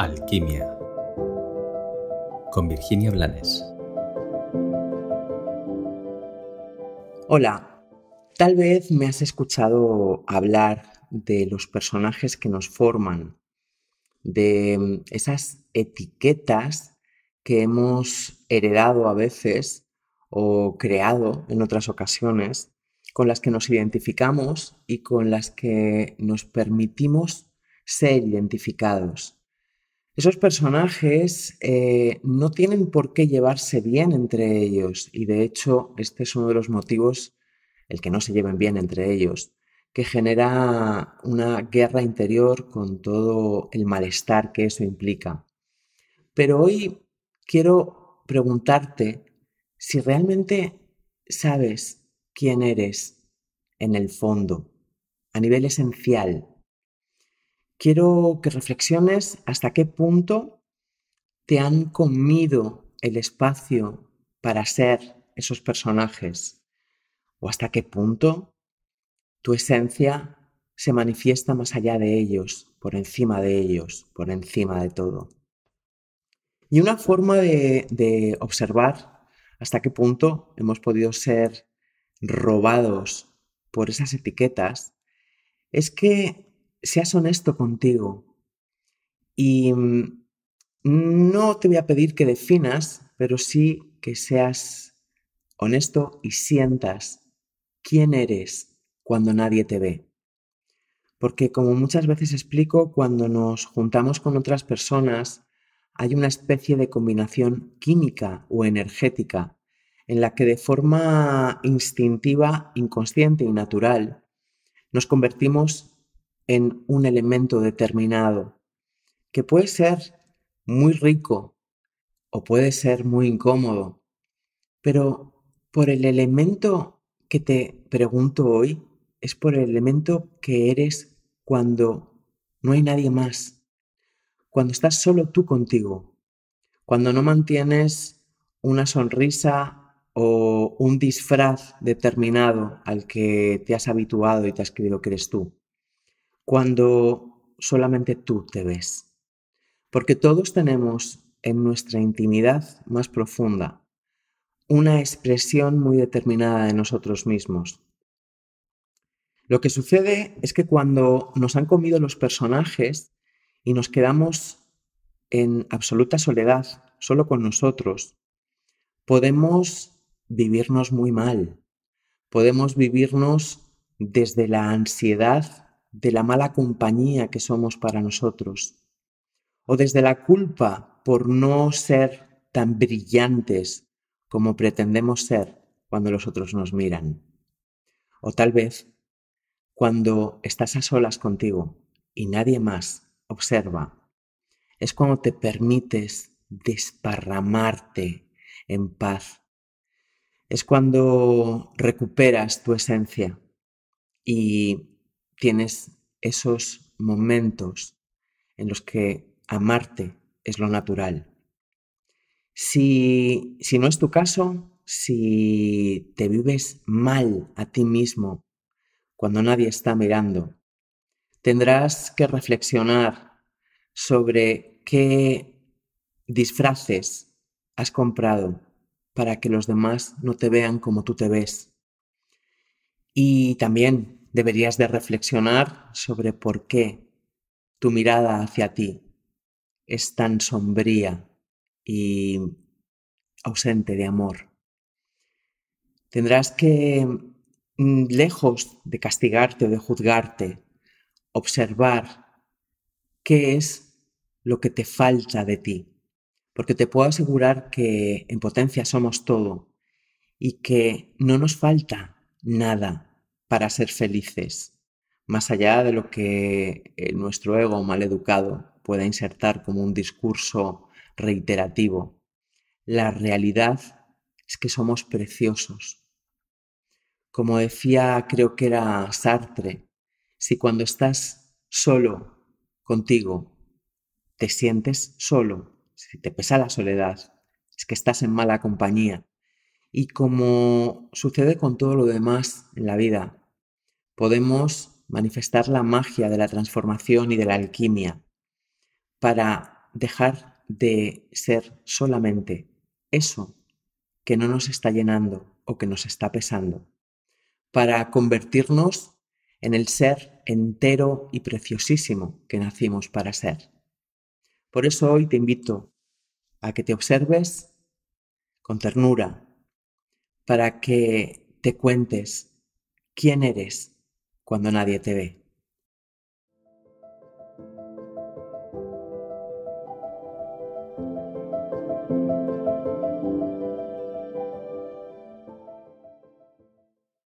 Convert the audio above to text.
Alquimia con Virginia Blanes. Hola, tal vez me has escuchado hablar de los personajes que nos forman, de mm, esas etiquetas que hemos heredado a veces o creado en otras ocasiones, con las que nos identificamos y con las que nos permitimos ser identificados. Esos personajes eh, no tienen por qué llevarse bien entre ellos y de hecho este es uno de los motivos, el que no se lleven bien entre ellos, que genera una guerra interior con todo el malestar que eso implica. Pero hoy quiero preguntarte si realmente sabes quién eres en el fondo, a nivel esencial, quiero que reflexiones hasta qué punto te han comido el espacio para ser esos personajes o hasta qué punto tu esencia se manifiesta más allá de ellos, por encima de ellos, por encima de todo. Y una forma de, de observar hasta qué punto hemos podido ser robados por esas etiquetas es que seas honesto contigo. Y mm, no te voy a pedir que definas, pero sí que seas honesto y sientas quién eres cuando nadie te ve. Porque como muchas veces explico, cuando nos juntamos con otras personas, hay una especie de combinación química o energética en la que de forma instintiva, inconsciente y natural nos convertimos en un elemento determinado, que puede ser muy rico o puede ser muy incómodo, pero por el elemento que te pregunto hoy, es por el elemento que eres cuando no hay nadie más, cuando estás solo tú contigo, cuando no mantienes una sonrisa o un disfraz determinado al que te has habituado y te has creído que eres tú cuando solamente tú te ves. Porque todos tenemos en nuestra intimidad más profunda una expresión muy determinada de nosotros mismos. Lo que sucede es que cuando nos han comido los personajes y nos quedamos en absoluta soledad, solo con nosotros, podemos vivirnos muy mal, podemos vivirnos desde la ansiedad de la mala compañía que somos para nosotros, o desde la culpa por no ser tan brillantes como pretendemos ser cuando los otros nos miran. O tal vez cuando estás a solas contigo y nadie más observa, es cuando te permites desparramarte en paz. Es cuando recuperas tu esencia y tienes esos momentos en los que amarte es lo natural. Si, si no es tu caso, si te vives mal a ti mismo cuando nadie está mirando, tendrás que reflexionar sobre qué disfraces has comprado para que los demás no te vean como tú te ves. Y también deberías de reflexionar sobre por qué tu mirada hacia ti es tan sombría y ausente de amor. Tendrás que, mm, lejos de castigarte o de juzgarte, observar qué es lo que te falta de ti. Porque te puedo asegurar que en potencia somos todo y que no nos falta nada para ser felices, más allá de lo que eh, nuestro ego mal educado pueda insertar como un discurso reiterativo. La realidad es que somos preciosos. Como decía, creo que era Sartre, si cuando estás solo contigo te sientes solo, si te pesa la soledad, es que estás en mala compañía. Y como sucede con todo lo demás en la vida, podemos manifestar la magia de la transformación y de la alquimia para dejar de ser solamente eso que no nos está llenando o que nos está pesando, para convertirnos en el ser entero y preciosísimo que nacimos para ser. Por eso hoy te invito a que te observes con ternura, para que te cuentes quién eres cuando nadie te ve.